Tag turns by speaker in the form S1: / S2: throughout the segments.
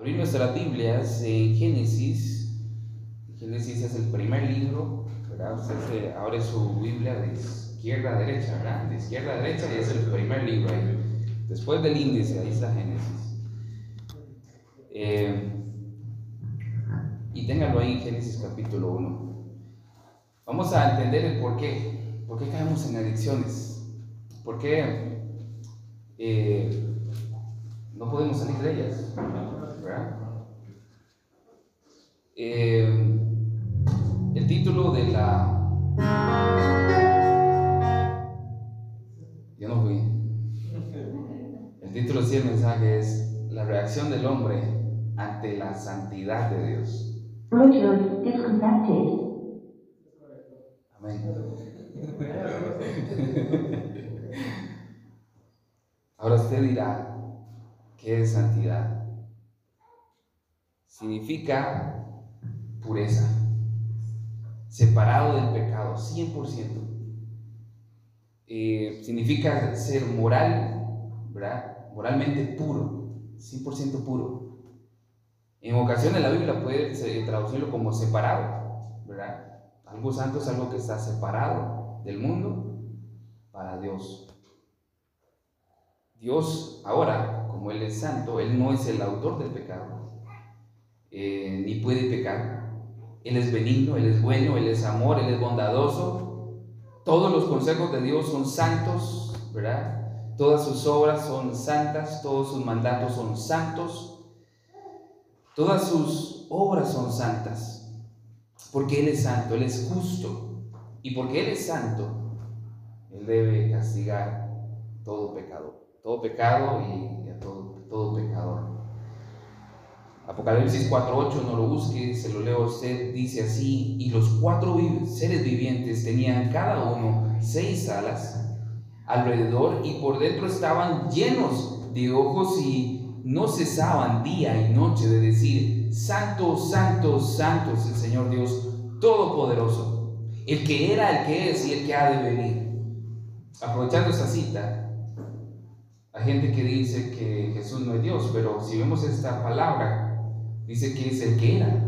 S1: abrir nuestras Biblias en Génesis. Génesis es el primer libro, ¿verdad? Usted se abre su Biblia de izquierda a derecha, ¿verdad? De izquierda a derecha y es el primer libro. Después del índice, ahí está Génesis. Eh, y ténganlo ahí, Génesis capítulo 1. Vamos a entender el por qué. ¿Por qué caemos en adicciones? ¿Por qué eh, no podemos salir de ellas? Eh, el título de la... Yo no fui. El título sí del mensaje es La reacción del hombre ante la santidad de Dios. Bluetooth disconnected. Amén. Ahora usted dirá, ¿qué es santidad? Significa pureza, separado del pecado, 100%. Eh, significa ser moral, ¿verdad? Moralmente puro, 100% puro. En ocasiones la Biblia puede traducirlo como separado, ¿verdad? Algo santo es algo que está separado del mundo para Dios. Dios ahora, como Él es santo, Él no es el autor del pecado, eh, ni puede pecar. Él es benigno, Él es bueno, Él es amor, Él es bondadoso. Todos los consejos de Dios son santos, ¿verdad? Todas sus obras son santas, todos sus mandatos son santos. Todas sus obras son santas, porque Él es santo, Él es justo, y porque Él es santo, Él debe castigar todo pecado, todo pecado y a todo, todo pecador. Apocalipsis 4.8, no lo busque, se lo leo a usted, dice así, y los cuatro seres vivientes tenían cada uno seis alas alrededor y por dentro estaban llenos de ojos y no cesaban día y noche de decir, Santo, Santo, Santo es el Señor Dios Todopoderoso, el que era, el que es y el que ha de venir. Aprovechando esta cita, hay gente que dice que Jesús no es Dios, pero si vemos esta palabra, dice que es el que era.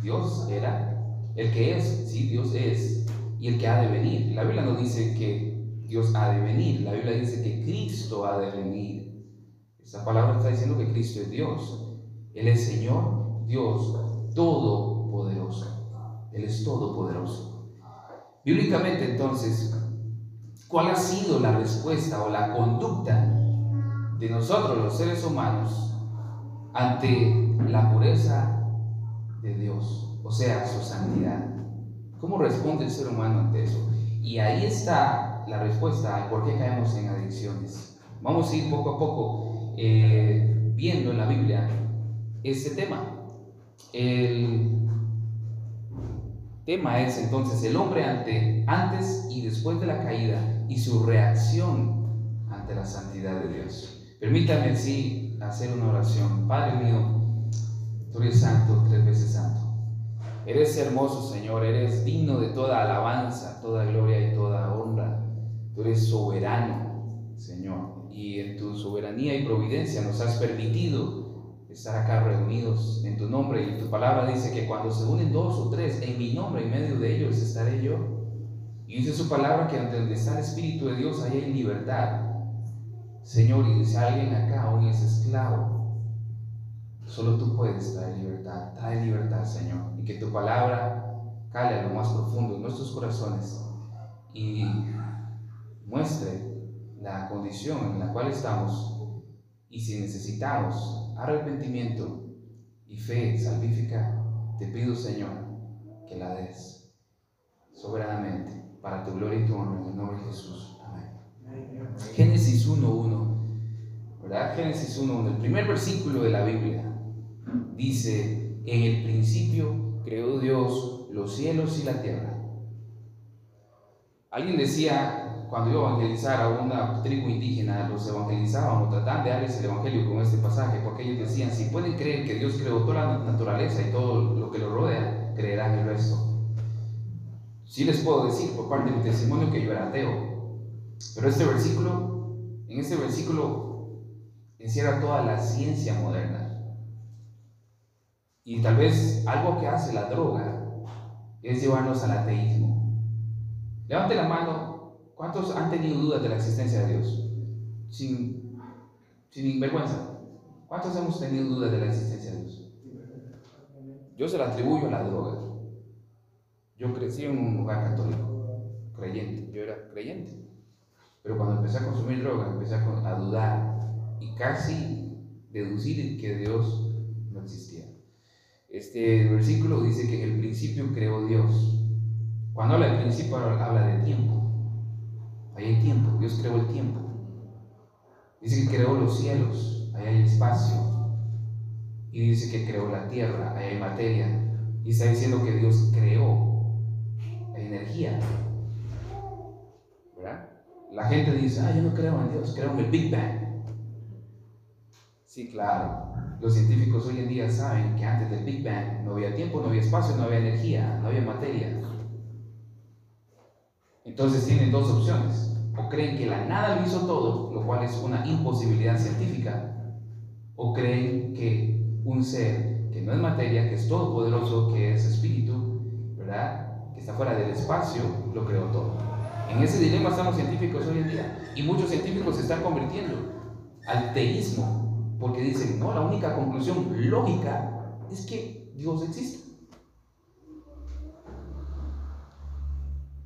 S1: Dios era, el que es, sí, Dios es, y el que ha de venir. La Biblia no dice que Dios ha de venir, la Biblia dice que Cristo ha de venir. Esa palabra está diciendo que Cristo es Dios. Él es Señor, Dios todopoderoso. Él es todopoderoso. Bíblicamente entonces, ¿cuál ha sido la respuesta o la conducta de nosotros los seres humanos ante la pureza de Dios? O sea, su santidad. ¿Cómo responde el ser humano ante eso? Y ahí está la respuesta a por qué caemos en adicciones. Vamos a ir poco a poco eh, viendo en la Biblia este tema. El tema es entonces el hombre ante, antes y después de la caída y su reacción ante la santidad de Dios. Permítame sí hacer una oración. Padre mío, tú eres santo, tres veces santo. Eres hermoso, Señor, eres digno de toda alabanza, toda gloria y toda honra. Tú eres soberano, Señor y en tu soberanía y providencia nos has permitido estar acá reunidos en tu nombre. Y tu palabra dice que cuando se unen dos o tres en mi nombre, en medio de ellos estaré yo. Y dice su palabra que donde está el Espíritu de Dios, ahí hay libertad. Señor, y dice alguien acá aún es esclavo. Solo tú puedes traer libertad. Trae libertad, Señor. Y que tu palabra cale a lo más profundo en nuestros corazones y muestre la condición en la cual estamos y si necesitamos arrepentimiento y fe salvífica, te pido Señor que la des soberanamente para tu gloria y tu honra en el nombre de Jesús. Amén. Génesis 1.1, ¿verdad? Génesis 1.1, el primer versículo de la Biblia dice, en el principio creó Dios los cielos y la tierra. Alguien decía, cuando iba a evangelizar a una tribu indígena, los evangelizábamos, trataban de darles el evangelio con este pasaje, porque ellos decían, si pueden creer que Dios creó toda la naturaleza y todo lo que lo rodea, creerán el resto. Sí les puedo decir por parte de mi testimonio que yo era ateo, pero este versículo, en este versículo encierra toda la ciencia moderna. Y tal vez algo que hace la droga es llevarnos al ateísmo. Levante la mano, ¿cuántos han tenido dudas de la existencia de Dios? Sin, sin vergüenza. ¿Cuántos hemos tenido dudas de la existencia de Dios? Yo se la atribuyo a la droga. Yo crecí en un lugar católico, creyente, yo era creyente. Pero cuando empecé a consumir droga, empecé a dudar y casi deducir que Dios no existía. Este versículo dice que en el principio creó Dios. Cuando habla de principio habla de tiempo. Ahí hay tiempo, Dios creó el tiempo. Dice que creó los cielos, ahí hay espacio. Y dice que creó la tierra, ahí hay materia. Y está diciendo que Dios creó la energía. ¿Verdad? La gente dice, ah, yo no creo en Dios, creo en el Big Bang. Sí, claro. Los científicos hoy en día saben que antes del Big Bang no había tiempo, no había espacio, no había energía, no había materia. Entonces tienen dos opciones. O creen que la nada lo hizo todo, lo cual es una imposibilidad científica, o creen que un ser que no es materia, que es todopoderoso, que es espíritu, ¿verdad? Que está fuera del espacio, lo creó todo. En ese dilema están los científicos hoy en día. Y muchos científicos se están convirtiendo al teísmo, porque dicen, no, la única conclusión lógica es que Dios existe.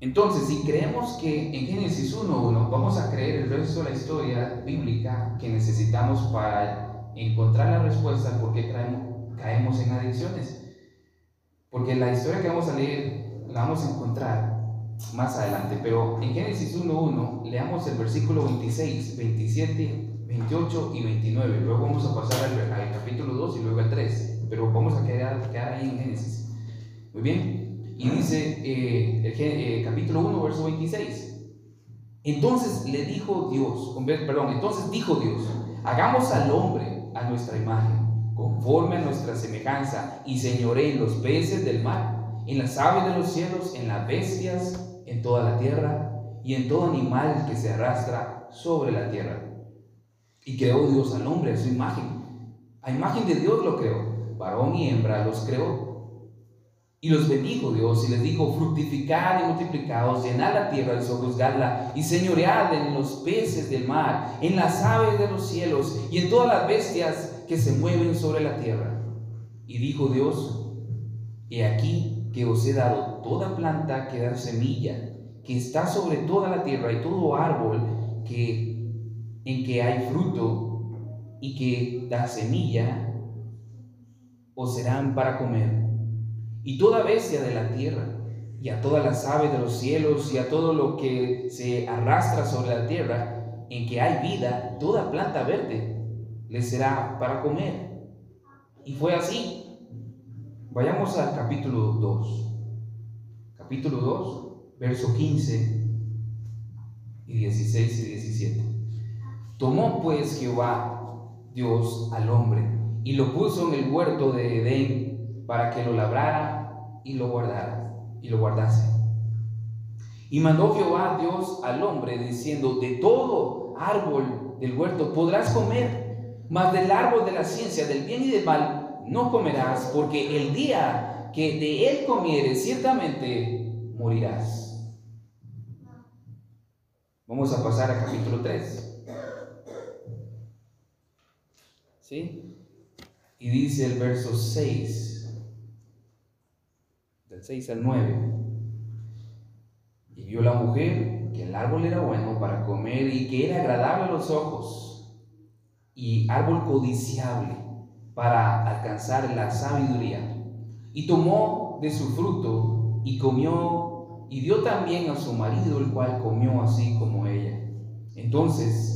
S1: Entonces, si creemos que en Génesis 1.1 vamos a creer el resto de la historia bíblica que necesitamos para encontrar la respuesta por qué caemos en adicciones. Porque la historia que vamos a leer la vamos a encontrar más adelante. Pero en Génesis 1.1 leamos el versículo 26, 27 28 y 29. Luego vamos a pasar al, capítulo 2 y luego al 3. Pero vamos a quedar, quedar ahí en Génesis. Muy bien. Y dice eh, el, eh, capítulo 1, verso 26. Entonces le dijo Dios, perdón, entonces dijo Dios, hagamos al hombre a nuestra imagen, conforme a nuestra semejanza, y señoré en los peces del mar, en las aves de los cielos, en las bestias, en toda la tierra, y en todo animal que se arrastra sobre la tierra. Y creó Dios al hombre a su imagen. A imagen de Dios lo creó. Varón y hembra los creó. Y los bendijo Dios y les dijo, fructificad y multiplicaos, llenad la tierra y sojuzgadla, y señoread en los peces del mar, en las aves de los cielos, y en todas las bestias que se mueven sobre la tierra. Y dijo Dios, he aquí que os he dado toda planta que da semilla, que está sobre toda la tierra, y todo árbol que en que hay fruto y que da semilla, os serán para comer. Y toda bestia de la tierra, y a todas las aves de los cielos, y a todo lo que se arrastra sobre la tierra, en que hay vida, toda planta verde, les será para comer. Y fue así. Vayamos al capítulo 2. Capítulo 2, verso 15 y 16 y 17. Tomó pues Jehová Dios al hombre y lo puso en el huerto de Edén para que lo labrara y lo guardara y lo guardase. Y mandó Jehová Dios al hombre diciendo, de todo árbol del huerto podrás comer, mas del árbol de la ciencia del bien y del mal no comerás, porque el día que de él comieres ciertamente morirás. Vamos a pasar a capítulo 3. ¿Sí? Y dice el verso 6, del 6 al 9. Y vio la mujer que el árbol era bueno para comer y que era agradable a los ojos y árbol codiciable para alcanzar la sabiduría. Y tomó de su fruto y comió y dio también a su marido, el cual comió así como ella. Entonces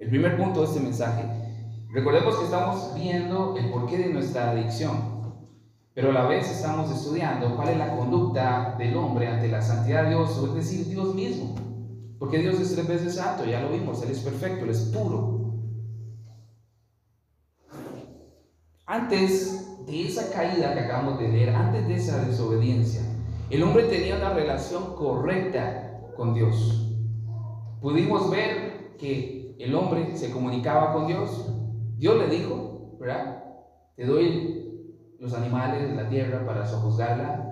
S1: El primer punto de este mensaje Recordemos que estamos viendo el porqué de nuestra adicción, pero a la vez estamos estudiando cuál es la conducta del hombre ante la santidad de Dios, es decir, Dios mismo. Porque Dios es tres veces santo, ya lo vimos, Él es perfecto, Él es puro. Antes de esa caída que acabamos de leer, antes de esa desobediencia, el hombre tenía una relación correcta con Dios. Pudimos ver que el hombre se comunicaba con Dios. Dios le dijo, ¿verdad? Te doy los animales de la tierra para sojuzgarla.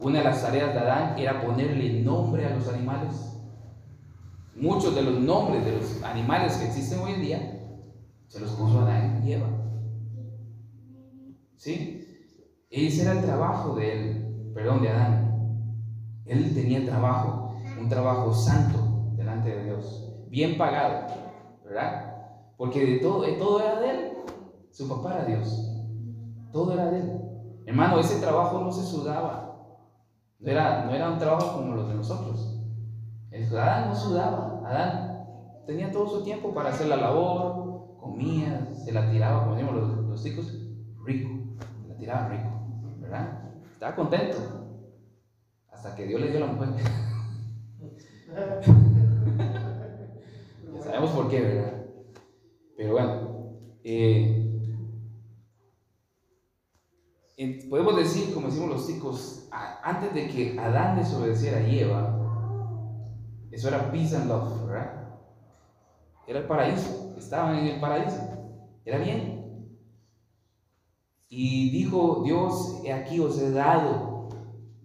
S1: Una de las tareas de Adán era ponerle nombre a los animales. Muchos de los nombres de los animales que existen hoy en día se los puso Adán y Eva. ¿Sí? Ese era el trabajo de él, perdón, de Adán. Él tenía trabajo, un trabajo santo delante de Dios, bien pagado, ¿verdad? Porque de todo, de todo era de él. Su papá era Dios. Todo era de él. Hermano, ese trabajo no se sudaba. No era, no era un trabajo como los de nosotros. Adán no sudaba, Adán tenía todo su tiempo para hacer la labor, comía, se la tiraba, como decimos los, los chicos, rico, la tiraba rico, ¿verdad? Estaba contento, hasta que Dios le dio la mujer. sabemos por qué, ¿verdad? Pero bueno, eh, podemos decir, como decimos los chicos, antes de que Adán desobedeciera a Eva, eso era peace and love, ¿verdad? Era el paraíso, estaban en el paraíso, era bien. Y dijo Dios, he aquí os he dado,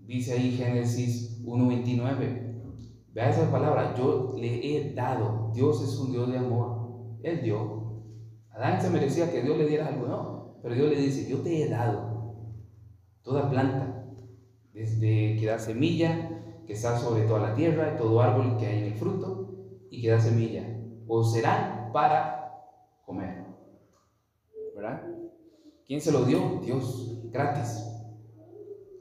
S1: dice ahí Génesis 1.29. Vea esa palabra, yo le he dado. Dios es un Dios de amor. Él dio. Adán se merecía que Dios le diera algo, no. Pero Dios le dice, yo te he dado toda planta, desde que da semilla que está sobre toda la tierra y todo árbol que hay en el fruto y que da semilla, o serán para comer. ¿Verdad? ¿Quién se lo dio? Dios, gratis.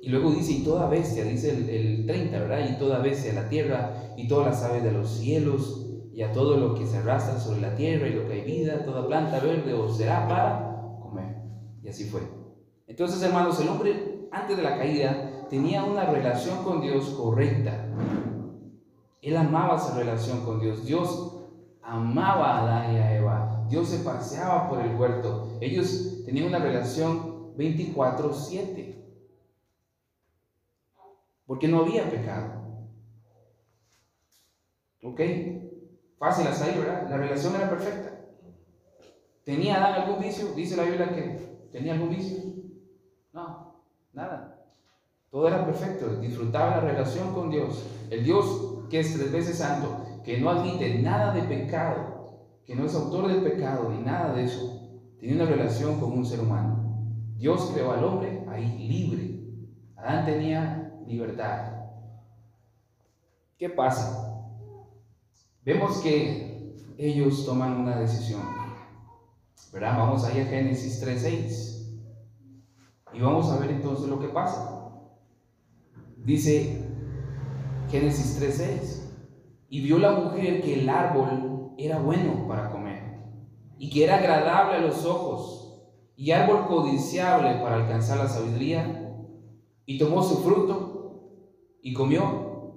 S1: Y luego dice, y toda bestia, dice el, el 30, ¿verdad? Y toda bestia de la tierra, y todas las aves de los cielos, y a todo lo que se arrastra sobre la tierra, y lo que hay vida, toda planta verde, os será para comer. Y así fue. Entonces, hermanos, el hombre antes de la caída tenía una relación con Dios correcta. Él amaba esa relación con Dios. Dios amaba a Adán y a Eva. Dios se paseaba por el huerto. Ellos tenían una relación 24/7. Porque no había pecado. ¿Ok? Fácil hasta ahí, ¿verdad? La relación era perfecta. ¿Tenía Adán algún vicio? Dice la Biblia que tenía algún vicio. No, nada. Todo era perfecto, disfrutaba la relación con Dios. El Dios que es tres veces santo, que no admite nada de pecado, que no es autor del pecado ni nada de eso, tenía una relación con un ser humano. Dios creó al hombre ahí libre. Adán tenía libertad. ¿Qué pasa? Vemos que ellos toman una decisión. ¿Verdad? Vamos ahí a Génesis 3.6. Y vamos a ver entonces lo que pasa. Dice Génesis 3:6, y vio la mujer que el árbol era bueno para comer, y que era agradable a los ojos, y árbol codiciable para alcanzar la sabiduría, y tomó su fruto, y comió,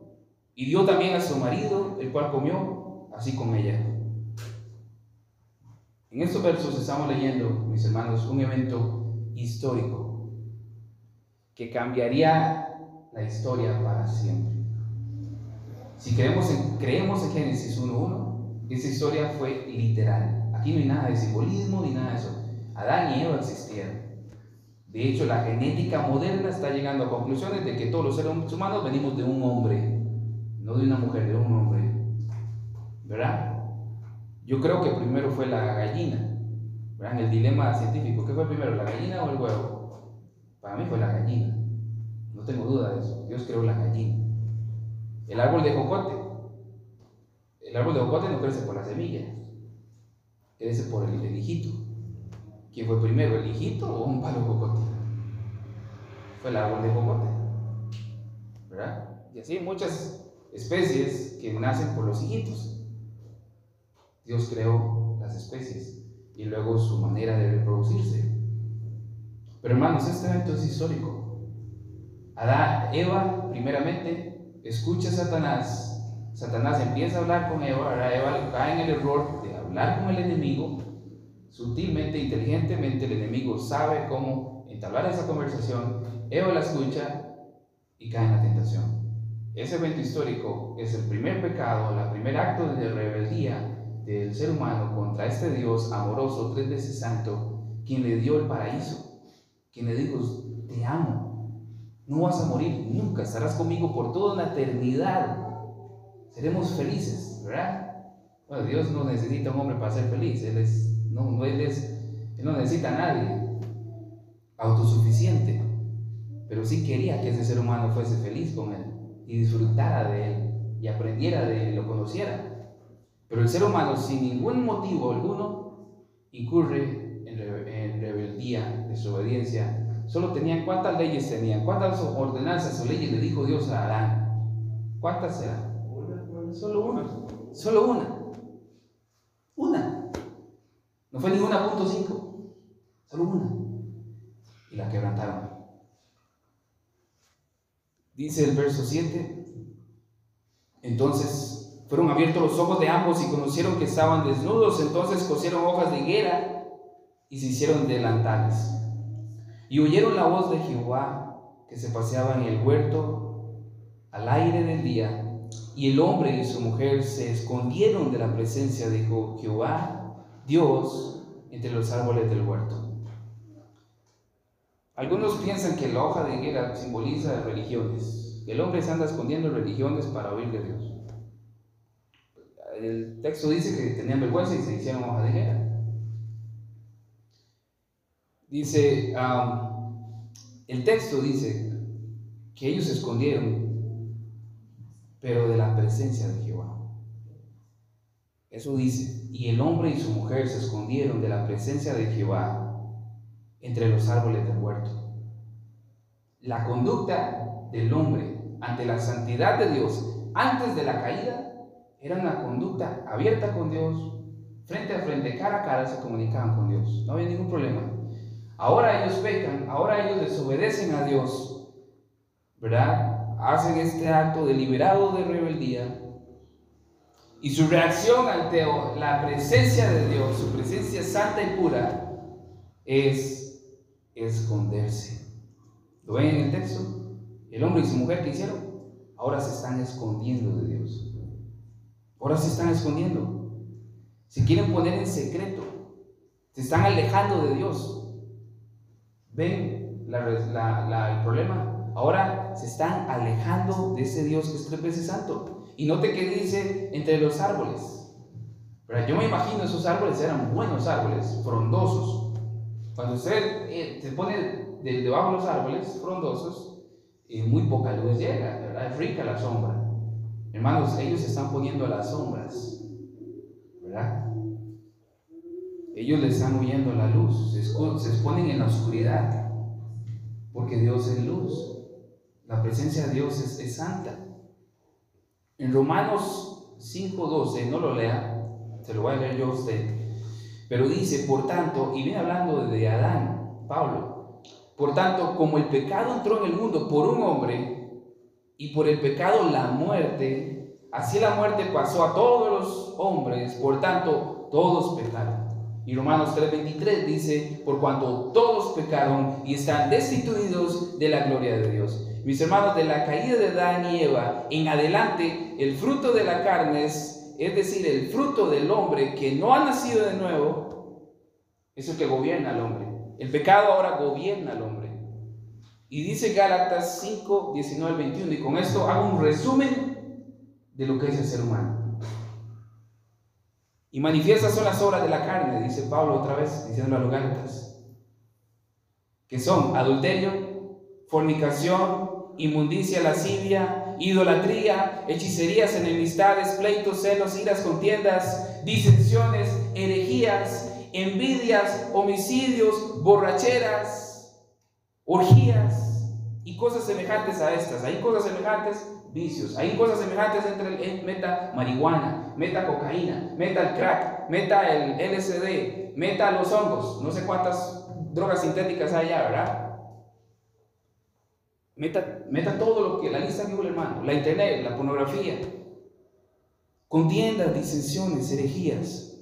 S1: y dio también a su marido, el cual comió, así con ella. En estos versos estamos leyendo, mis hermanos, un evento histórico que cambiaría la historia para siempre. Si creemos en, creemos en Génesis 1.1, esa historia fue literal. Aquí no hay nada de simbolismo ni nada de eso. Adán y Eva existieron. De hecho, la genética moderna está llegando a conclusiones de que todos los seres humanos venimos de un hombre, no de una mujer, de un hombre. ¿Verdad? Yo creo que primero fue la gallina. ¿Verdad? El dilema científico. ¿Qué fue primero, la gallina o el huevo? Para mí fue la gallina. No tengo duda de eso. Dios creó la gallina. El árbol de jocote. El árbol de jocote no crece por la semilla. Crece por el, hijito. ¿Quién fue primero, el hijito o un palo de jocote? Fue el árbol de jocote. ¿Verdad? Y así muchas especies que nacen por los hijitos. Dios creó las especies. y luego su manera de reproducirse. Pero hermanos, este evento es histórico. Adán, Eva, primeramente, escucha a Satanás. Satanás empieza a hablar con Eva, Eva cae en el error de hablar con el enemigo. Sutilmente, inteligentemente, el enemigo sabe cómo entablar esa conversación. Eva la escucha y cae en la tentación. Ese evento histórico es el primer pecado, el primer acto de rebeldía del ser humano contra este Dios amoroso, tres veces santo, quien le dio el paraíso, quien le dijo, te amo, no vas a morir nunca, estarás conmigo por toda una eternidad, seremos felices, ¿verdad? Bueno, Dios no necesita un hombre para ser feliz, Él, es, no, no, él, es, él no necesita a nadie, autosuficiente, pero sí quería que ese ser humano fuese feliz con Él y disfrutara de Él y aprendiera de Él, lo conociera. Pero el ser humano, sin ningún motivo alguno, incurre en, rebeldía, desobediencia. Solo tenían cuántas leyes tenían, cuántas ordenanzas o leyes le dijo Dios a Adán. ¿Cuántas eran? Solo una. Solo. Una. No fue ninguna punto cinco. Solo una. Y la quebrantaron. Dice el verso 7. Entonces fueron abiertos los ojos de ambos y conocieron que estaban desnudos, entonces cosieron hojas de higuera y se hicieron delantales. Y oyeron la voz de Jehová que se paseaba en el huerto al aire del día, y el hombre y su mujer se escondieron de la presencia de Jehová, Dios, entre los árboles del huerto. Algunos piensan que la hoja de higuera simboliza religiones, el hombre se anda escondiendo religiones para oír de Dios el texto dice que tenían vergüenza y se hicieron hoja de higuera. Dice, el texto dice que ellos se escondieron, pero de la presencia de Jehová. Eso dice, y el hombre y su mujer se escondieron de la presencia de Jehová entre los árboles del huerto. La conducta del hombre ante la santidad de Dios antes de la caída era una conducta abierta con Dios, frente a frente, cara a cara, se comunicaban con Dios. No había ningún problema. Ahora ellos pecan, ahora ellos desobedecen a Dios, ¿verdad? Hacen este acto deliberado de rebeldía. Y su reacción ante la presencia de Dios, su presencia santa y pura, es esconderse. ¿Lo ven en el texto? El hombre y su mujer que hicieron, ahora se están escondiendo de Dios. Ahora se están escondiendo. Se quieren poner en secreto. Se están alejando de Dios. ¿Ven el problema? Ahora se están alejando de ese Dios que es tres veces santo. Y note que dice entre los árboles. Pero yo me imagino esos árboles eran buenos árboles, frondosos. Cuando usted eh, se pone debajo de los árboles frondosos, eh, muy poca luz llega. Es rica la sombra. Hermanos, ellos se están poniendo a las sombras, ¿verdad? Ellos le están huyendo la luz, se, exponen en la oscuridad, porque Dios es luz. La presencia de Dios es santa. En Romanos 5.12, no lo lea, se lo voy a leer yo a usted, pero dice, por tanto, y viene hablando de Adán, Pablo, por tanto, como el pecado entró en el mundo por un hombre, y por el pecado la muerte, así la muerte pasó a todos los hombres, por tanto todos pecaron. Y Romanos 3:23 dice, por cuanto todos pecaron y están destituidos de la gloria de Dios. Mis hermanos, de la caída de Adán y Eva en adelante, el fruto de la carne es, es decir, el fruto del hombre que no ha nacido de nuevo, es el que gobierna al hombre. El pecado ahora gobierna al hombre. Y dice Gálatas 5, 19 21, y con esto hago un resumen de lo que es el ser humano. Y manifiestas son las obras de la carne, dice Pablo otra vez, diciendo a los Gálatas, que son adulterio, fornicación, inmundicia, lascivia, idolatría, hechicerías, enemistades, pleitos, celos, iras, contiendas, disensiones, herejías, envidias, homicidios, borracheras orgías y cosas semejantes a estas. Hay cosas semejantes, vicios. Hay cosas semejantes entre el meta marihuana, meta cocaína, meta el crack, meta el LSD, meta los hongos. No sé cuántas drogas sintéticas hay allá, ¿verdad? Meta, todo lo que la lista que el hermano, la internet, la pornografía, contiendas, disensiones, herejías.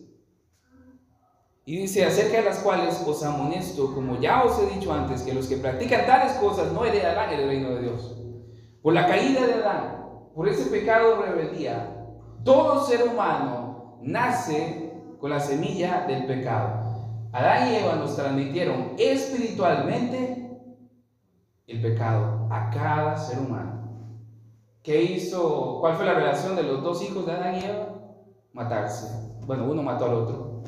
S1: Y dice, acerca de las cuales os amonesto, como ya os he dicho antes, que los que practican tales cosas no heredarán el reino de Dios. Por la caída de Adán, por ese pecado de rebeldía, todo ser humano nace con la semilla del pecado. Adán y Eva nos transmitieron espiritualmente el pecado a cada ser humano. ¿Qué hizo? ¿Cuál fue la relación de los dos hijos de Adán y Eva? Matarse. Bueno, uno mató al otro,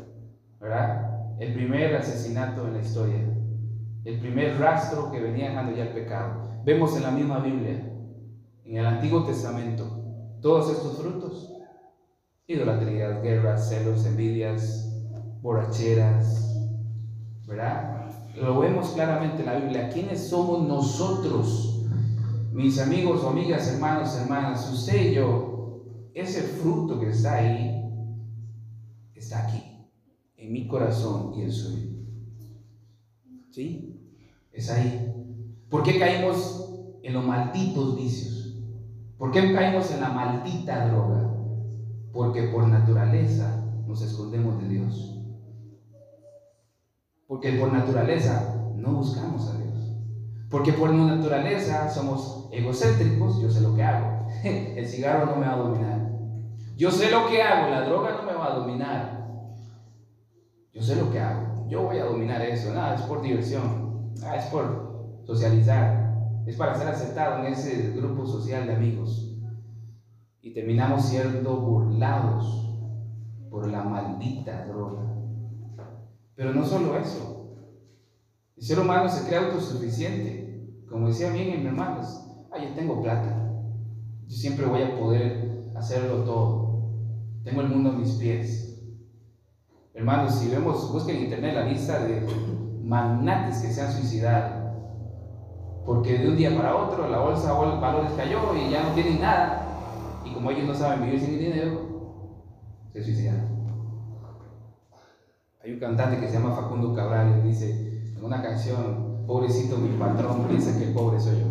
S1: ¿verdad? El primer asesinato en la historia. El primer rastro que venía dejando ya el pecado. Vemos en la misma Biblia en el Antiguo Testamento todos estos frutos. Idolatrías, guerras, celos, envidias, borracheras, ¿verdad? Lo vemos claramente en la Biblia. ¿Quiénes somos nosotros? Mis amigos amigas, hermanos, hermanas, usted y yo, ese fruto que está ahí, está aquí, en mi corazón y en suyo. ¿Sí? Es ahí. ¿Por qué caímos en los malditos vicios? ¿Por qué caemos en la maldita droga? Porque por naturaleza nos escondemos de Dios. Porque por naturaleza no buscamos a Dios. Porque por naturaleza somos egocéntricos, yo sé lo que hago. El cigarro no me va a dominar. Yo sé lo que hago, la droga no me va a dominar. Yo sé lo que hago. Yo voy a dominar eso. Nada, es por diversión. Ah, es por socializar es para ser aceptado en ese grupo social de amigos. Y terminamos siendo burlados por la maldita droga. Pero no solo eso. El ser humano se cree autosuficiente. Como decía bien mi hermanos, ah, yo tengo plata. Yo siempre voy a poder hacerlo todo. Tengo el mundo a mis pies. Hermanos, si vemos, busquen en internet la lista de magnates que se han suicidado porque de un día para otro la bolsa de valores cayó y ya no tienen nada. Y como ellos no saben vivir sin dinero, se suicidan. Hay un cantante que se llama Facundo Cabral y dice en una canción, pobrecito mi patrón, piensa que el pobre soy yo.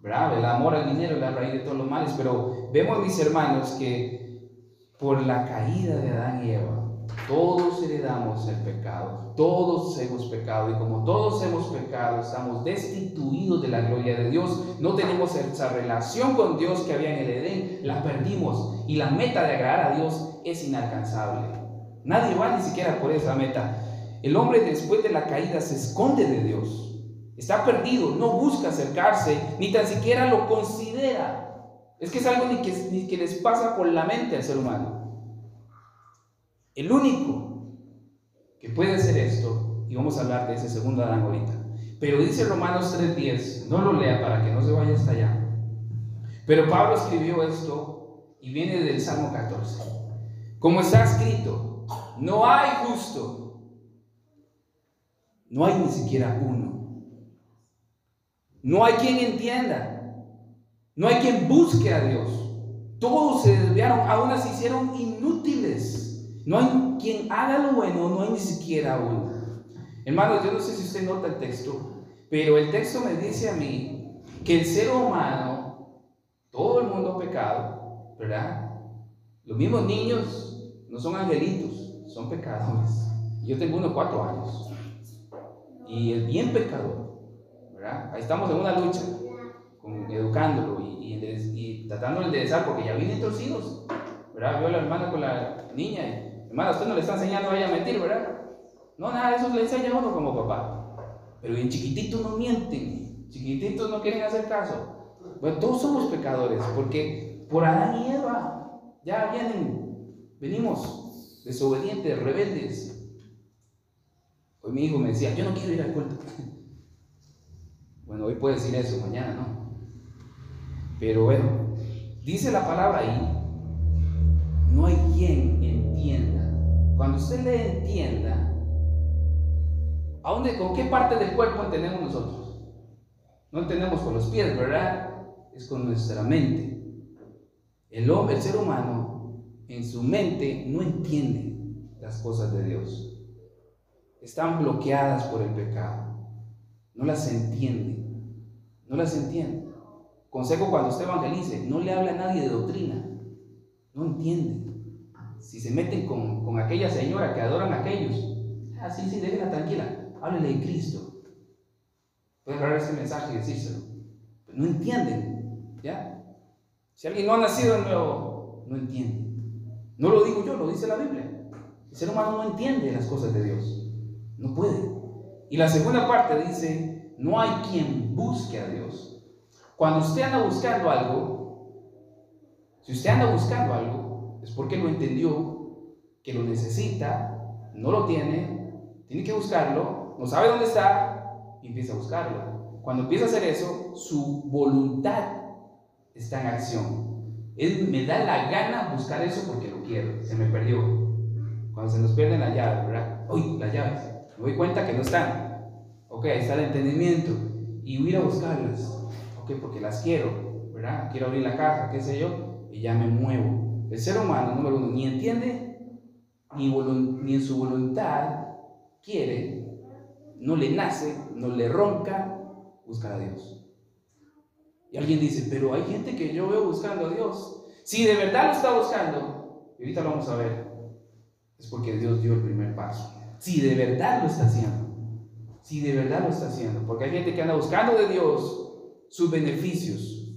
S1: Bravo, el amor al dinero es la raíz de todos los males, pero vemos mis hermanos que por la caída de Adán y Eva, todos heredamos el pecado, todos hemos pecado y como todos hemos pecado, estamos destituidos de la gloria de Dios. No tenemos esa relación con Dios que había en el Edén, la perdimos y la meta de agradar a Dios es inalcanzable. Nadie va ni siquiera por esa meta. El hombre después de la caída se esconde de Dios. Está perdido, no busca acercarse, ni tan siquiera lo considera. Es que es algo ni que, ni que les pasa por la mente al ser humano. El único que puede hacer esto, y vamos a hablar de ese segundo Adán ahorita, pero dice Romanos 3.10, no lo lea para que no se vaya hasta allá. Pero Pablo escribió esto y viene del Salmo 14. Como está escrito, no hay justo, no hay ni siquiera uno. No hay quien entienda, no hay quien busque a Dios. Todos se desviaron, aún se hicieron inútiles. No hay quien haga lo bueno, no hay ni siquiera uno. Hermanos, yo no sé si usted nota el texto, pero el texto me dice a mí que el ser humano, todo el mundo pecado, ¿verdad? Los mismos niños no son angelitos, son pecadores. Yo tengo unos cuatro años y es bien pecador, ¿verdad? Ahí estamos en una lucha, educándolo y, y, tratando de enderezar porque ya vienen torcidos, ¿verdad? Veo a la hermana con la niña Hermano, usted no le está enseñando a ella a mentir, ¿verdad? No, nada, eso le enseña a uno como papá. Pero en chiquititos no mienten, chiquititos no quieren hacer caso. Bueno, todos somos pecadores, porque por Adán y Eva ya vienen, venimos desobedientes, rebeldes. Hoy mi hijo me decía, yo no quiero ir al culto. Bueno, hoy puede decir eso, mañana no. Pero bueno, dice la palabra ahí, no hay quien entienda cuando usted le entienda, ¿a dónde, ¿con qué parte del cuerpo entendemos nosotros? No entendemos con los pies, ¿verdad? Es con nuestra mente. El hombre, el ser humano, en su mente no entiende las cosas de Dios. Están bloqueadas por el pecado. No las entiende. No las entiende. Consejo cuando usted evangelice, no le habla a nadie de doctrina. No entiende. Si se meten con, con aquella señora que adoran a aquellos, ah, sí, sí, déjenla tranquila. Háblele de Cristo. Puede agarrar ese mensaje y decírselo. Pero no entienden. ¿Ya? Si alguien no ha nacido de nuevo, no entiende. No lo digo yo, lo dice la Biblia. El ser humano no entiende las cosas de Dios. No puede. Y la segunda parte dice, no hay quien busque a Dios. Cuando usted anda buscando algo, si usted anda buscando algo, es porque lo entendió, que lo necesita, no lo tiene, tiene que buscarlo, no sabe dónde está y empieza a buscarlo. Cuando empieza a hacer eso, su voluntad está en acción. Él me da la gana buscar eso porque lo quiero, se me perdió. Cuando se nos pierden las llaves, ¿verdad? Uy, las llaves. Me doy cuenta que no están. Ok, está el entendimiento. Y voy a buscarlas. Ok, porque las quiero, ¿verdad? Quiero abrir la caja, qué sé yo, y ya me muevo. El ser humano, número uno, ni entiende, ni, ni en su voluntad quiere, no le nace, no le ronca buscar a Dios. Y alguien dice, pero hay gente que yo veo buscando a Dios. Si de verdad lo está buscando, y ahorita lo vamos a ver, es porque Dios dio el primer paso. Si de verdad lo está haciendo, si de verdad lo está haciendo, porque hay gente que anda buscando de Dios sus beneficios,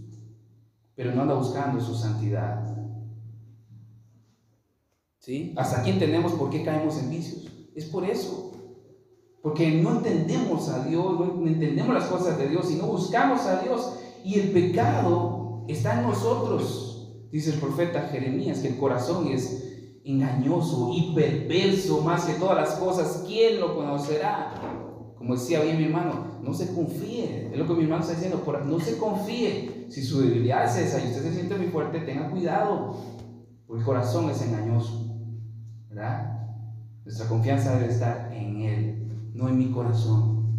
S1: pero no anda buscando su santidad. ¿Sí? Hasta aquí entendemos por qué caemos en vicios. Es por eso. Porque no entendemos a Dios, no entendemos las cosas de Dios y no buscamos a Dios. Y el pecado está en nosotros. Dice el profeta Jeremías que el corazón es engañoso y perverso más que todas las cosas. ¿Quién lo conocerá? Como decía bien mi hermano, no se confíe. Es lo que mi hermano está diciendo. No se confíe. Si su debilidad es esa y usted se siente muy fuerte, tenga cuidado. Porque el corazón es engañoso. ¿Verdad? Nuestra confianza debe estar en Él, no en mi corazón.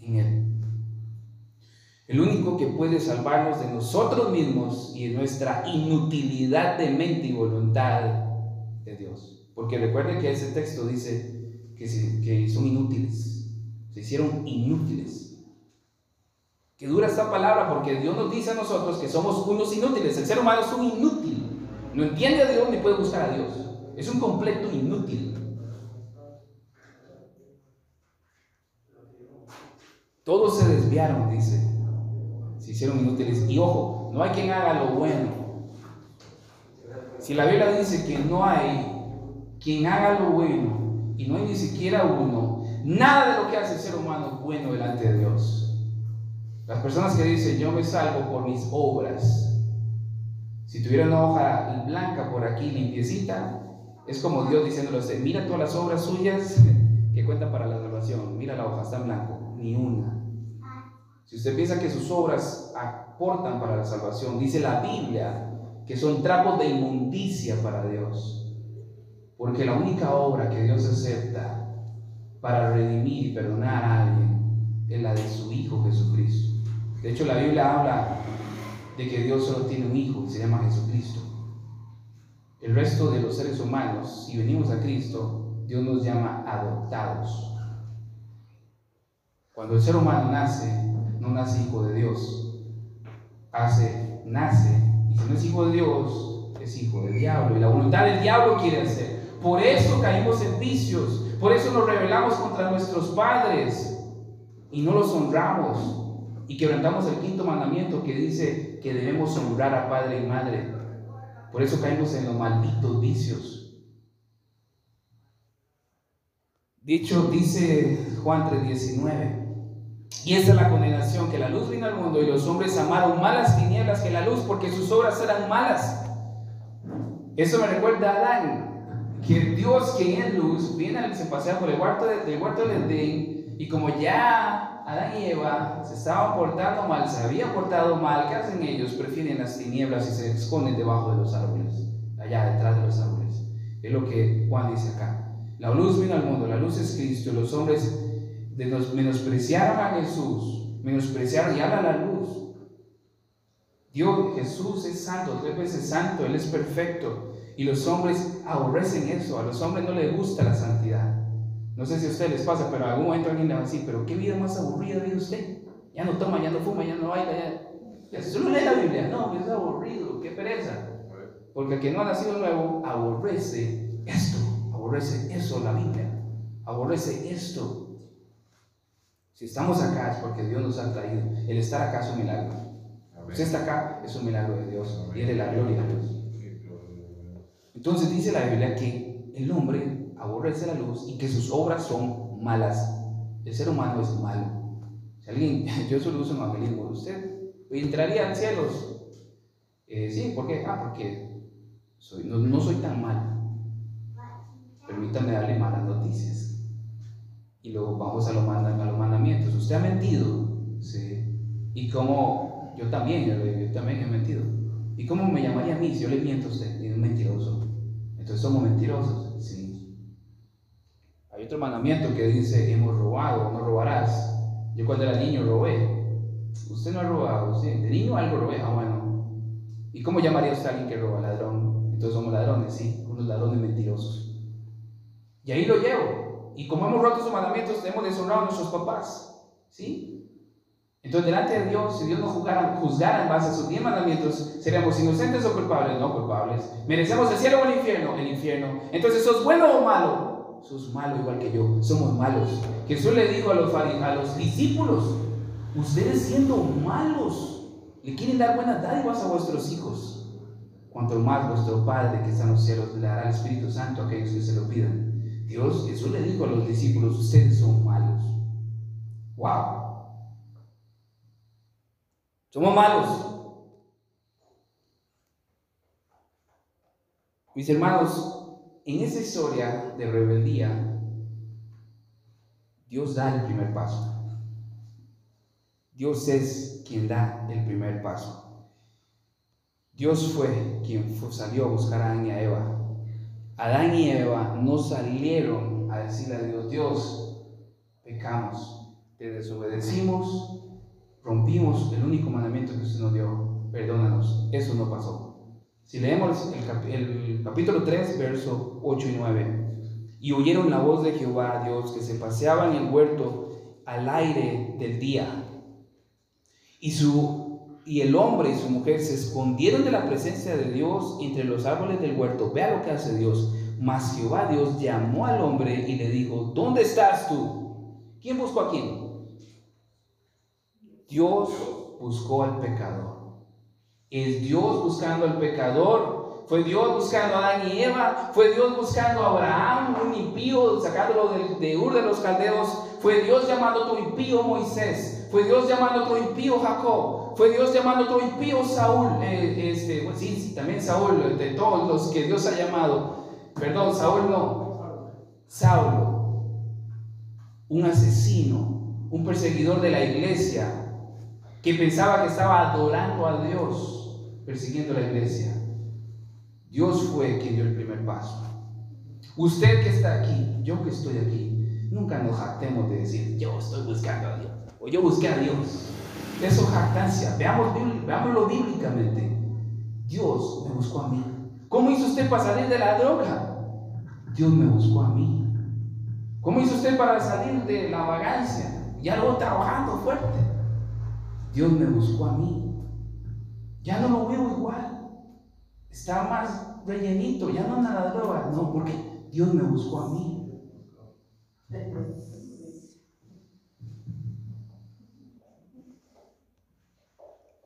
S1: En Él. El único que puede salvarnos de nosotros mismos y de nuestra inutilidad de mente y voluntad de Dios. Porque recuerden que ese texto dice que, son inútiles. Se hicieron inútiles. Que dura esta palabra porque Dios nos dice a nosotros que somos unos inútiles. El ser humano es un inútil. No entiende a Dios ni puede buscar a Dios. Es un completo inútil. Todos se desviaron, dice hicieron inútiles. Y ojo, no hay quien haga lo bueno. Si la Biblia dice que no hay quien haga lo bueno y no hay ni siquiera uno, nada de lo que hace el ser humano bueno delante de Dios. Las personas que dicen yo me salvo por mis obras, si tuviera una hoja blanca por aquí limpiecita, es como Dios diciéndole mira todas las obras suyas que cuentan para la salvación, mira la hoja, está en blanco, ni una. Si usted piensa que sus obras aportan para la salvación, dice la Biblia que son trapos de inmundicia para Dios. Porque la única obra que Dios acepta para redimir y perdonar a alguien es la de su Hijo Jesucristo. De hecho, la Biblia habla de que Dios solo tiene un Hijo, y se llama Jesucristo. El resto de los seres humanos, si venimos a Cristo, Dios nos llama adoptados. Cuando el ser humano nace, no nace hijo de Dios. Hace, nace, y si no es hijo de Dios, es hijo del diablo. Y la voluntad del diablo quiere hacer. Por eso caímos en vicios. Por eso nos rebelamos contra nuestros padres y no los honramos. Y quebrantamos el quinto mandamiento que dice que debemos honrar a padre y madre. Por eso caímos en los malditos vicios. Dicho, dice Juan 3:19. Y esa es la condenación, que la luz vino al mundo y los hombres amaron malas tinieblas que la luz porque sus obras eran malas. Eso me recuerda a Adán, que Dios que es luz viene, se pasea por el huerto, del huerto del Edén y como ya Adán y Eva se estaban portando mal, se habían portado mal, ¿qué hacen ellos? Prefieren las tinieblas y se esconden debajo de los árboles, allá detrás de los árboles. Es lo que Juan dice acá. La luz vino al mundo, la luz es Cristo, los hombres menospreciaron a Jesús menospreciaron y habla la luz. Dios, Jesús es santo, tres veces santo, Él es perfecto. Y los hombres aborrecen eso, a los hombres no les gusta la santidad. No sé si a ustedes les pasa, pero en algún momento alguien le va a decir, pero qué vida más aburrida vive usted. Ya no toma, ya no fuma, ya no baila, ya, ya solo lee la Biblia. No, es aburrido, qué pereza. Porque el que no ha nacido nuevo aborrece esto, aborrece eso, la Biblia, aborrece esto. Si estamos acá es porque Dios nos ha traído. El estar acá es un milagro. Usted está acá es un milagro de Dios y es de la gloria de Dios. Entonces dice la Biblia que el hombre aborrece la luz y que sus obras son malas. El ser humano es malo. Si alguien, yo solo uso evangelismo, usted entraría al cielo. Eh, sí, ¿por qué? Ah, porque soy, no, soy tan mal. Permítame darle malas noticias. Y luego vamos a, los mandamientos. Usted ha mentido. ¿sí? Y como yo también, yo, también he mentido. ¿Y cómo me llamaría a mí si yo le miento a usted? Es mentiroso. Entonces somos mentirosos. Sí. Hay otro mandamiento que dice, hemos robado, no robarás. Yo cuando era niño robé. Usted no ha robado, ¿sí? De niño algo robé. Ah, bueno. ¿Y cómo llamaría usted a alguien que roba? Ladrón. Entonces somos ladrones, ¿sí? Unos ladrones mentirosos. Y ahí lo llevo. Y como hemos roto sus mandamientos, hemos deshonrado a nuestros papás, ¿sí? Entonces, delante de Dios, si Dios nos juzgara, juzgara en base a sus diez mandamientos, seríamos inocentes o culpables, no culpables. Merecemos el cielo o el infierno, el infierno. Entonces, ¿sos bueno o malo? Sos malo igual que yo, somos malos. Jesús le dijo a los, a los discípulos, ustedes siendo malos, le quieren dar buenas dádivas a vuestros hijos cuanto más vuestro Padre que está en los cielos le dará el Espíritu Santo a aquellos que se lo pidan. Dios, Jesús le dijo a los discípulos, ustedes son malos. ¡Wow! Somos malos. Mis hermanos, en esa historia de rebeldía, Dios da el primer paso. Dios es quien da el primer paso. Dios fue quien salió a buscar a Adán y a Eva. Adán y Eva no salieron a decirle a Dios, Dios, pecamos, te desobedecimos, rompimos el único mandamiento que usted nos dio, perdónanos. Eso no pasó. Si leemos el, el capítulo 3, verso 8 y 9, y oyeron la voz de Jehová, Dios, que se paseaba en el huerto al aire del día, y su y el hombre y su mujer se escondieron de la presencia de Dios entre los árboles del huerto. Vea lo que hace Dios. Mas Jehová Dios llamó al hombre y le dijo, ¿dónde estás tú? ¿Quién buscó a quién? Dios buscó al pecador. Es Dios buscando al pecador. Fue Dios buscando a Adán y Eva. Fue Dios buscando a Abraham, un impío, sacándolo de, de Ur de los Caldeos. Fue Dios llamando a tu impío Moisés. Fue Dios llamando a tu impío Jacob. Fue Dios llamando a otro impío Saúl, eh, este, sí, también Saúl, de todos los que Dios ha llamado. Perdón, Saúl no. Saulo, un asesino, un perseguidor de la iglesia, que pensaba que estaba adorando a Dios, persiguiendo la iglesia. Dios fue quien dio el primer paso. Usted que está aquí, yo que estoy aquí, nunca nos jactemos de decir, yo estoy buscando a Dios, o yo busqué a Dios. Eso es jactancia. Veamos, veámoslo bíblicamente. Dios me buscó a mí. ¿Cómo hizo usted para salir de la droga? Dios me buscó a mí. ¿Cómo hizo usted para salir de la vagancia? Ya lo trabajando fuerte. Dios me buscó a mí. Ya no lo veo igual. Está más rellenito, ya no anda la droga. No, porque Dios me buscó a mí.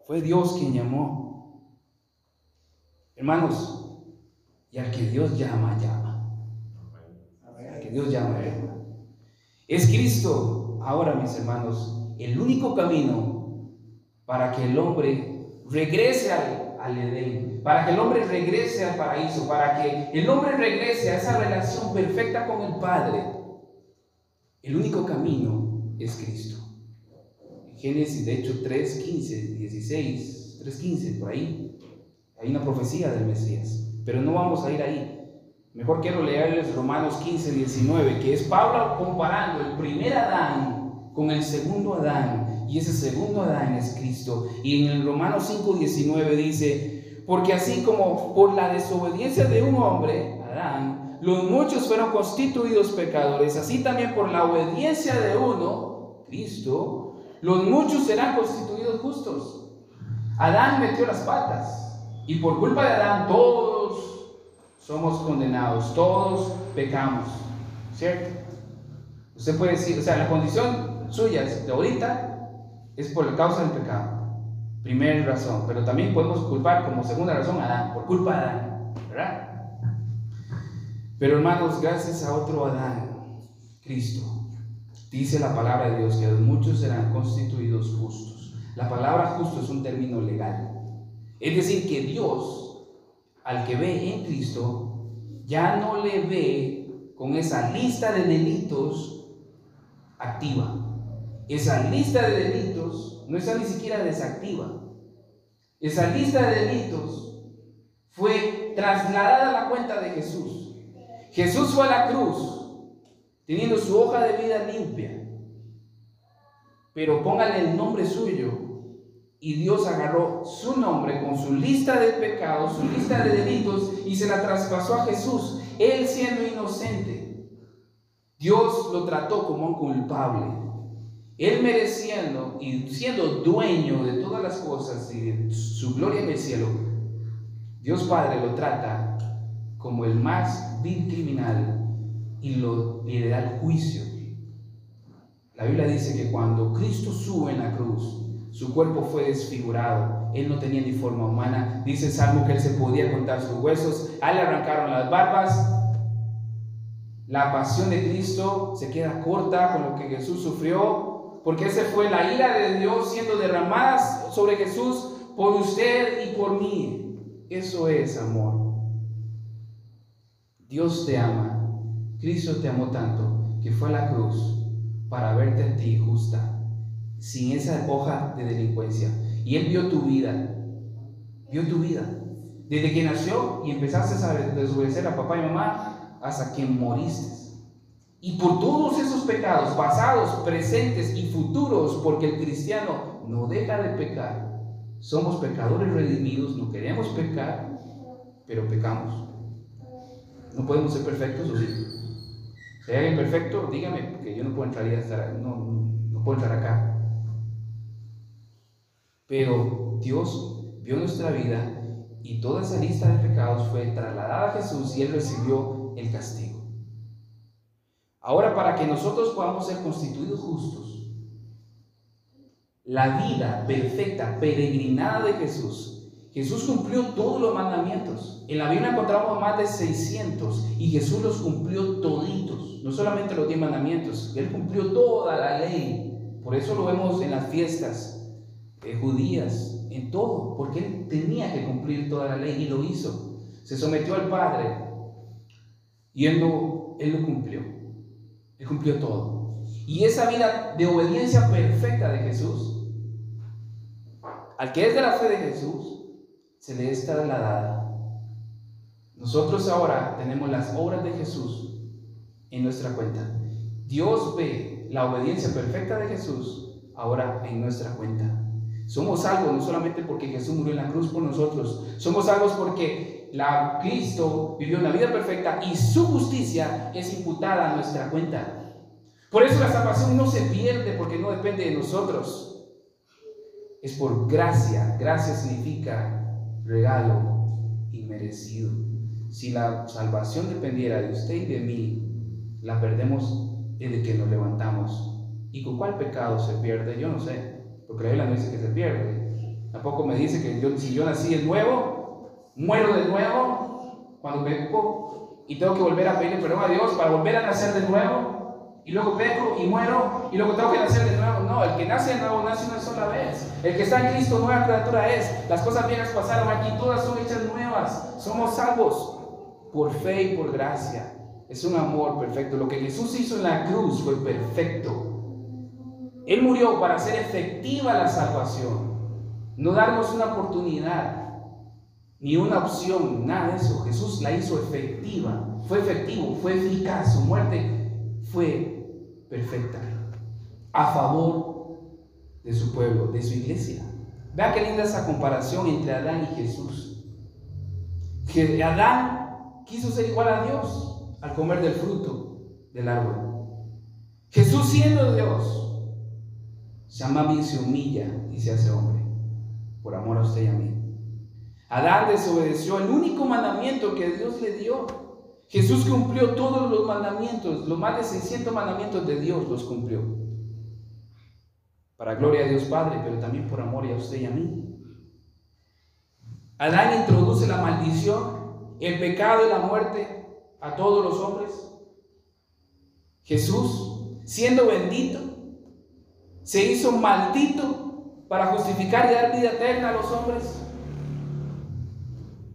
S1: Fue Dios quien llamó. Hermanos, y al que Dios llama, llama. Al que Dios llama, llama. Es Cristo, ahora mis hermanos, el único camino para que el hombre regrese al, al Edén, para que el hombre regrese al paraíso, para que el hombre regrese a esa relación perfecta con el Padre. El único camino es Cristo. Génesis, de hecho, 3, 15, 16, 3, 15, por ahí. Hay una profecía del Mesías. Pero no vamos a ir ahí. Mejor quiero leerles Romanos 15, 19, que es Pablo comparando el primer Adán con el segundo Adán, y ese segundo Adán es Cristo. Y en el Romanos 5:19 dice, porque así como por la desobediencia de un hombre, Adán, los muchos fueron constituidos pecadores, así también por la obediencia de uno, Cristo, los muchos serán constituidos justos. Adán metió las patas, y por culpa de Adán todos somos condenados, todos pecamos, ¿cierto? Usted puede decir, o sea, la condición suya de ahorita es por la causa del pecado. Primera razón, pero también podemos culpar como segunda razón a Adán, por culpa de Adán, ¿verdad? Pero hermanos, gracias a otro Adán, Cristo, dice la palabra de Dios que muchos serán constituidos justos. La palabra justo es un término legal. Es decir, que Dios, al que ve en Cristo, ya no le ve con esa lista de delitos activa. Esa lista de delitos no está ni siquiera desactiva. Esa lista de delitos fue trasladada a la cuenta de Jesús. Jesús fue a la cruz teniendo su hoja de vida limpia. Pero póngale el nombre suyo. Y Dios agarró su nombre con su lista de pecados, su lista de delitos, y se la traspasó a Jesús. Él siendo inocente. Dios lo trató como un culpable. Él mereciendo y siendo dueño de todas las cosas y de su gloria en el cielo, Dios Padre lo trata como el más vil criminal y lo, le da el juicio. La Biblia dice que cuando Cristo sube en la cruz, su cuerpo fue desfigurado, él no tenía ni forma humana. Dice Salmo que él se podía contar sus huesos, a él le arrancaron las barbas, la pasión de Cristo se queda corta con lo que Jesús sufrió, porque esa fue la ira de Dios siendo derramada sobre Jesús por usted y por mí. Eso es amor. Dios te ama. Cristo te amó tanto que fue a la cruz para verte a ti justa, sin esa hoja de delincuencia. Y Él vio tu vida, vio tu vida. Desde que nació y empezaste a desobedecer a papá y mamá, hasta que moriste. Y por todos esos pecados, pasados, presentes y futuros, porque el cristiano no deja de pecar, somos pecadores redimidos, no queremos pecar, pero pecamos. No podemos ser perfectos, ¿o sí? Si hay alguien perfecto, dígame, porque yo no puedo entrar, no, no puedo entrar acá. Pero Dios vio nuestra vida y toda esa lista de pecados fue trasladada a Jesús y Él recibió el castigo. Ahora, para que nosotros podamos ser constituidos justos, la vida perfecta, peregrinada de Jesús, Jesús cumplió todos los mandamientos. En la Biblia encontramos más de 600 y Jesús los cumplió toditos, no solamente los 10 mandamientos, Él cumplió toda la ley. Por eso lo vemos en las fiestas eh, judías, en todo, porque Él tenía que cumplir toda la ley y lo hizo. Se sometió al Padre, y él lo, él lo cumplió. Él cumplió todo. Y esa vida de obediencia perfecta de Jesús, al que es de la fe de Jesús, se le es trasladada. Nosotros ahora tenemos las obras de Jesús en nuestra cuenta. Dios ve la obediencia perfecta de Jesús ahora en nuestra cuenta. Somos salvos no solamente porque Jesús murió en la cruz por nosotros, somos salvos porque la Cristo vivió una vida perfecta y su justicia es imputada a nuestra cuenta. Por eso la salvación no se pierde porque no depende de nosotros. Es por gracia. Gracia significa regalo inmerecido. Si la salvación dependiera de usted y de mí, la perdemos desde que nos levantamos. ¿Y con cuál pecado se pierde? Yo no sé. Porque la Biblia no dice que se pierde. Tampoco me dice que yo, si yo nací de nuevo, muero de nuevo cuando peco y tengo que volver a pedirle perdón a Dios para volver a nacer de nuevo. Y luego peco y muero y luego tengo que nacer de nuevo. No, el que nace de nuevo nace una sola vez. El que está en Cristo, nueva criatura es. Las cosas viejas pasaron aquí, todas son hechas nuevas. Somos salvos por fe y por gracia. Es un amor perfecto. Lo que Jesús hizo en la cruz fue perfecto. Él murió para hacer efectiva la salvación, no darnos una oportunidad, ni una opción, nada de eso. Jesús la hizo efectiva, fue efectivo, fue eficaz, su muerte fue perfecta. a favor de su pueblo, de su iglesia. Vea qué linda esa comparación entre Adán y Jesús. Que Adán quiso ser igual a Dios al comer del fruto del árbol. Jesús siendo Dios, se ama y se humilla y se hace hombre por amor a usted y a mí. Adán desobedeció el único mandamiento que Dios le dio. Jesús cumplió todos los mandamientos, los más de 600 mandamientos de Dios los cumplió. Para gloria a Dios Padre, pero también por amor a usted y a mí. Adán introduce la maldición, el pecado y la muerte a todos los hombres. Jesús, siendo bendito, se hizo maldito para justificar y dar vida eterna a los hombres.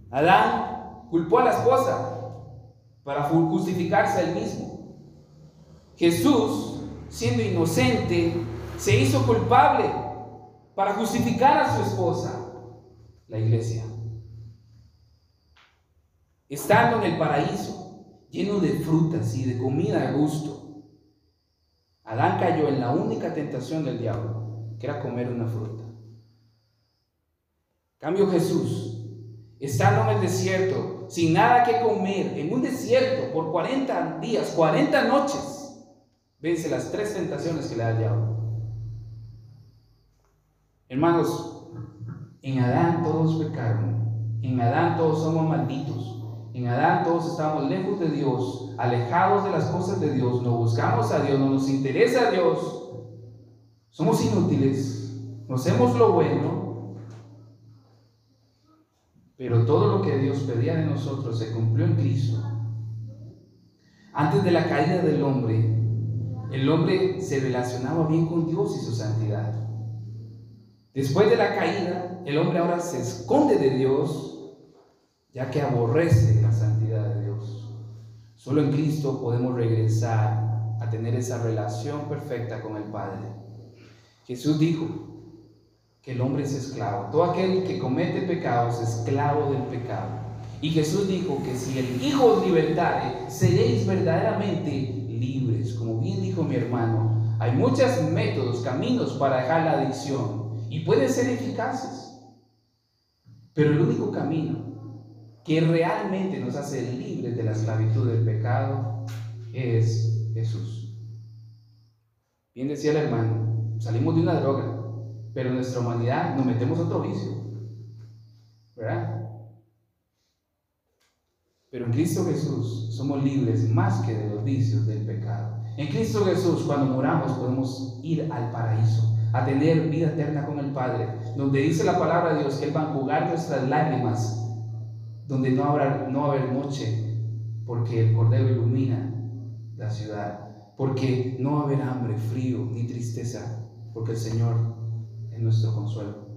S1: Adán culpó a la esposa para justificarse a él mismo. Jesús, siendo inocente, se hizo culpable para justificar a su esposa, la iglesia. Estando en el paraíso, lleno de frutas y de comida a gusto, Adán cayó en la única tentación del diablo, que era comer una fruta. Cambio Jesús, estando en el desierto, sin nada que comer, en un desierto por 40 días, 40 noches, vence las tres tentaciones que le da el diablo. Hermanos, en Adán todos pecaron, en Adán todos somos malditos, en Adán todos estamos lejos de Dios, alejados de las cosas de Dios, no buscamos a Dios, no nos interesa a Dios, somos inútiles, no hacemos lo bueno, pero todo lo que Dios pedía de nosotros se cumplió en Cristo. Antes de la caída del hombre, el hombre se relacionaba bien con Dios y su santidad. Después de la caída, el hombre ahora se esconde de Dios, ya que aborrece la santidad de Dios. Solo en Cristo podemos regresar a tener esa relación perfecta con el Padre. Jesús dijo, que el hombre es esclavo. Todo aquel que comete pecados es esclavo del pecado. Y Jesús dijo que si el Hijo os libertare, seréis verdaderamente libres. Como bien dijo mi hermano, hay muchos métodos, caminos para dejar la adicción y pueden ser eficaces. Pero el único camino que realmente nos hace libres de la esclavitud del pecado es Jesús. Bien decía el hermano, salimos de una droga, pero en nuestra humanidad nos metemos otro vicio. ¿Verdad? Pero en Cristo Jesús somos libres más que de los vicios del pecado. En Cristo Jesús, cuando moramos, podemos ir al paraíso, a tener vida eterna con el Padre, donde dice la palabra de Dios que Él va a jugar nuestras lágrimas, donde no habrá, no haber noche, porque el Cordero ilumina la ciudad, porque no haber hambre, frío ni tristeza, porque el Señor nuestro consuelo.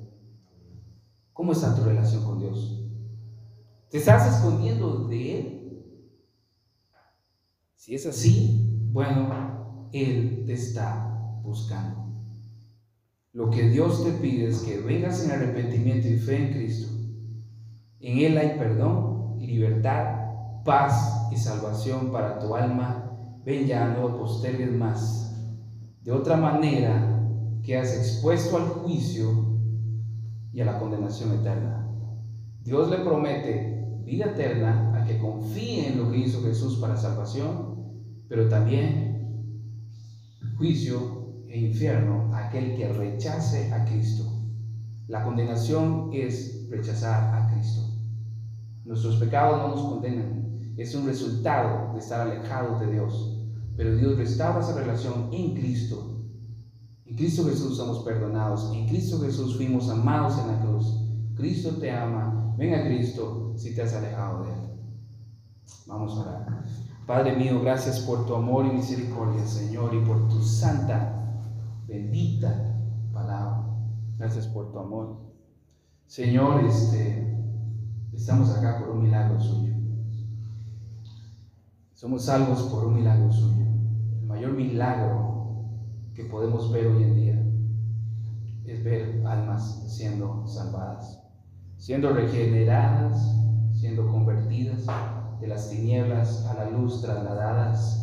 S1: ¿Cómo está tu relación con Dios? ¿Te estás escondiendo de Él? Si es así, bueno, Él te está buscando. Lo que Dios te pide es que vengas en arrepentimiento y fe en Cristo. En Él hay perdón, libertad, paz y salvación para tu alma. Ven ya, no postergues más. De otra manera, quedas expuesto al juicio y a la condenación eterna. Dios le promete vida eterna a que confíe en lo que hizo Jesús para salvación, pero también juicio e infierno a aquel que rechace a Cristo. La condenación es rechazar a Cristo. Nuestros pecados no nos condenan, es un resultado de estar alejados de Dios. Pero Dios restaura esa relación en Cristo en Cristo Jesús somos perdonados. En Cristo Jesús fuimos amados en la cruz. Cristo te ama. Ven a Cristo si te has alejado de Él. Vamos a orar. Padre mío, gracias por tu amor y misericordia, Señor, y por tu santa, bendita palabra. Gracias por tu amor. Señor, este, estamos acá por un milagro suyo. Somos salvos por un milagro suyo. El mayor milagro que podemos ver hoy en día es ver almas siendo salvadas, siendo regeneradas, siendo convertidas de las tinieblas a la luz, trasladadas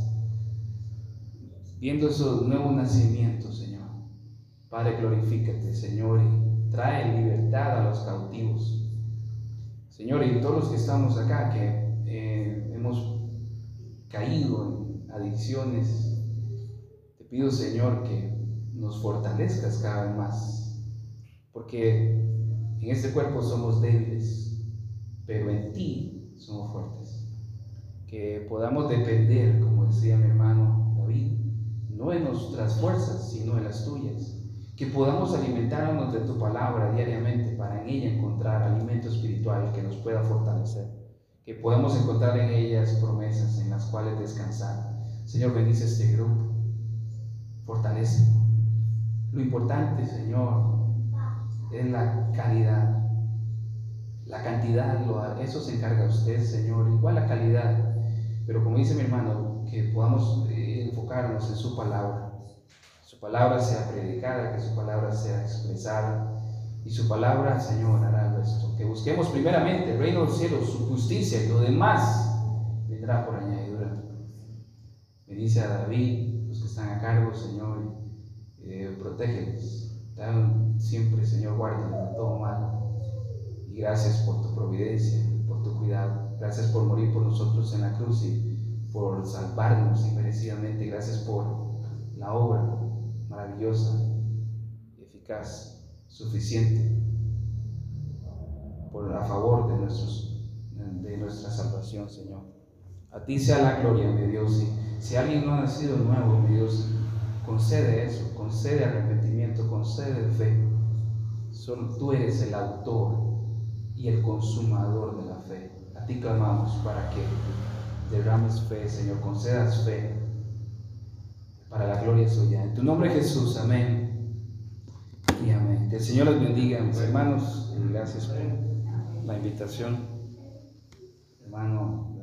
S1: viendo esos nuevos nacimientos, Señor. Padre, glorifícate, Señor, y trae libertad a los cautivos. Señor, y todos los que estamos acá, que eh, hemos caído en adicciones, te pido, Señor, que nos fortalezcas cada vez más, porque en este cuerpo somos débiles, pero en ti somos fuertes. Que podamos depender, como decía mi hermano David, no en nuestras fuerzas, sino en las tuyas. Que podamos alimentarnos de tu palabra diariamente para en ella encontrar alimento espiritual que nos pueda fortalecer. Que podamos encontrar en ellas promesas en las cuales descansar. Señor, bendice este grupo. Fortalece. Lo importante, Señor, es la calidad. La cantidad, eso se encarga usted, Señor. Igual la calidad. Pero como dice mi hermano, que podamos eh, enfocarnos en su palabra. Palabra sea predicada, que su palabra sea expresada. Y su palabra, Señor, hará esto. Que busquemos primeramente el reino del cielo, su justicia y lo demás vendrá por añadidura. Bendice a David, los que están a cargo, Señor, eh, siempre, Señor, guárdanos de todo mal. Y gracias por tu providencia, por tu cuidado. Gracias por morir por nosotros en la cruz y por salvarnos inmerecidamente. Gracias por la obra maravillosa, eficaz, suficiente, a favor de, nuestros, de nuestra salvación, Señor. A ti sea la gloria, mi Dios. Y si alguien no ha nacido nuevo, mi Dios, concede eso, concede arrepentimiento, concede fe. Solo tú eres el autor y el consumador de la fe. A ti clamamos para que derrames fe, Señor, concedas fe para la gloria suya. En tu nombre Jesús, amén y amén. Que el Señor les bendiga, mis hermanos, gracias por la invitación. Hermano.